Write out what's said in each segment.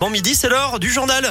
Bon midi, c'est l'heure du journal.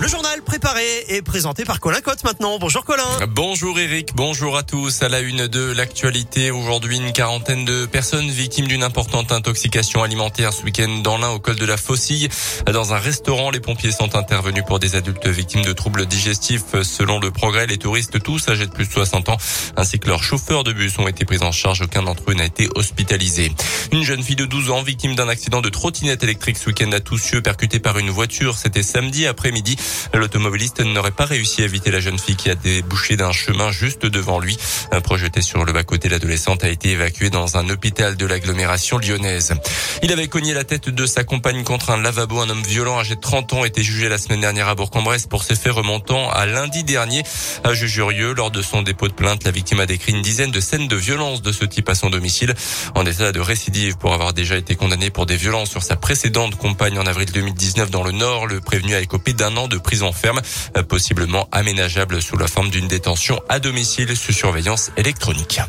Le journal préparé et présenté par Colin Cotte maintenant. Bonjour Colin. Bonjour Eric, bonjour à tous. À la une de l'actualité, aujourd'hui une quarantaine de personnes victimes d'une importante intoxication alimentaire ce week-end dans l'un au col de la Faucille. Dans un restaurant, les pompiers sont intervenus pour des adultes victimes de troubles digestifs. Selon le progrès, les touristes tous âgés de plus de 60 ans ainsi que leurs chauffeurs de bus ont été pris en charge. Aucun d'entre eux n'a été hospitalisé. Une jeune fille de 12 ans victime d'un accident de trottinette électrique ce week-end à Toussieux percutée par une voiture. C'était samedi après-midi. L'automobiliste n'aurait pas réussi à éviter la jeune fille qui a débouché d'un chemin juste devant lui. Projeté sur le bas-côté, l'adolescente a été évacuée dans un hôpital de l'agglomération lyonnaise. Il avait cogné la tête de sa compagne contre un lavabo. Un homme violent âgé de 30 ans était jugé la semaine dernière à Bourg-en-Bresse pour ses faits remontant à lundi dernier à Jujurieux. Lors de son dépôt de plainte, la victime a décrit une dizaine de scènes de violence de ce type à son domicile en état de récidive pour avoir déjà été condamné pour des violences sur sa précédente compagne en avril 2019 dans le Nord. Le prévenu a écopé d'un an de prison ferme, euh, possiblement aménageable sous la forme d'une détention à domicile sous surveillance électronique.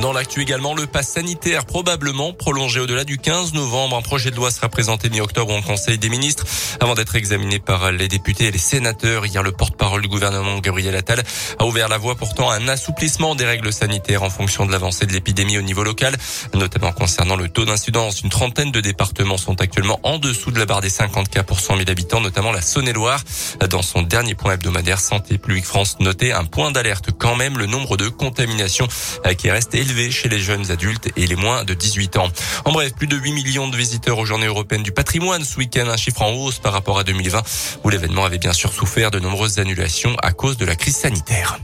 Dans l'actu également, le pass sanitaire probablement prolongé au-delà du 15 novembre. Un projet de loi sera présenté mi-octobre au Conseil des ministres avant d'être examiné par les députés et les sénateurs. Hier, le porte-parole du gouvernement, Gabriel Attal, a ouvert la voie pourtant à un assouplissement des règles sanitaires en fonction de l'avancée de l'épidémie au niveau local, notamment concernant le taux d'incidence. Une trentaine de départements sont actuellement en dessous de la barre des 50 cas pour 100 000 habitants, notamment la Saône-et-Loire. Dans son dernier point hebdomadaire, Santé publique France notait un point d'alerte quand même, le nombre de contaminations qui reste élevé chez les jeunes adultes et les moins de 18 ans. En bref, plus de 8 millions de visiteurs aux journées européennes du patrimoine ce week-end, un chiffre en hausse par rapport à 2020 où l'événement avait bien sûr souffert de nombreuses annulations à cause de la crise sanitaire.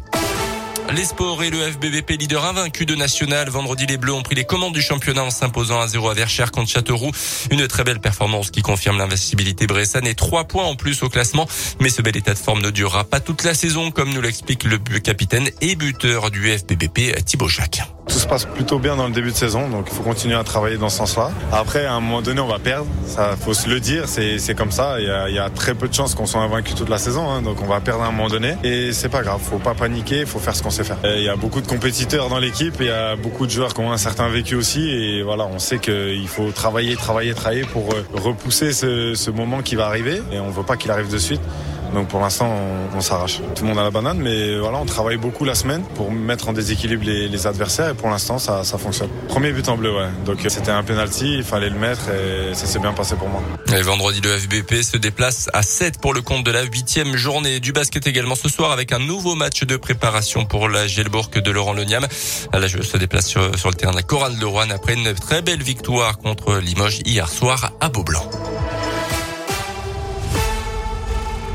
Les sports et le FBVP leader invaincu de national. Vendredi, les Bleus ont pris les commandes du championnat en s'imposant à 0 à Verchères contre Châteauroux. Une très belle performance qui confirme l'investibilité bressane et trois points en plus au classement. Mais ce bel état de forme ne durera pas toute la saison, comme nous l'explique le capitaine et buteur du FBVP, Thibaut Jacques. Tout se passe plutôt bien dans le début de saison, donc il faut continuer à travailler dans ce sens-là. Après, à un moment donné, on va perdre, ça faut se le dire, c'est comme ça. Il y, a, il y, a, très peu de chances qu'on soit invaincu toute la saison, hein, donc on va perdre à un moment donné. Et c'est pas grave, faut pas paniquer, faut faire ce qu'on sait faire. il y a beaucoup de compétiteurs dans l'équipe, il y a beaucoup de joueurs qui ont un certain vécu aussi, et voilà, on sait qu'il faut travailler, travailler, travailler pour euh, repousser ce, ce moment qui va arriver, et on veut pas qu'il arrive de suite. Donc pour l'instant, on, s'arrache. Tout le monde a la banane, mais voilà, on travaille beaucoup la semaine pour mettre en déséquilibre les, adversaires et pour l'instant, ça, fonctionne. Premier but en bleu, ouais. Donc c'était un penalty, il fallait le mettre et ça s'est bien passé pour moi. Et vendredi, le FBP se déplace à 7 pour le compte de la huitième journée du basket également ce soir avec un nouveau match de préparation pour la Gelbourg de Laurent Leniam. La joueuse se déplace sur, sur le terrain de la Chorale de Rouen après une très belle victoire contre Limoges hier soir à Beaublanc.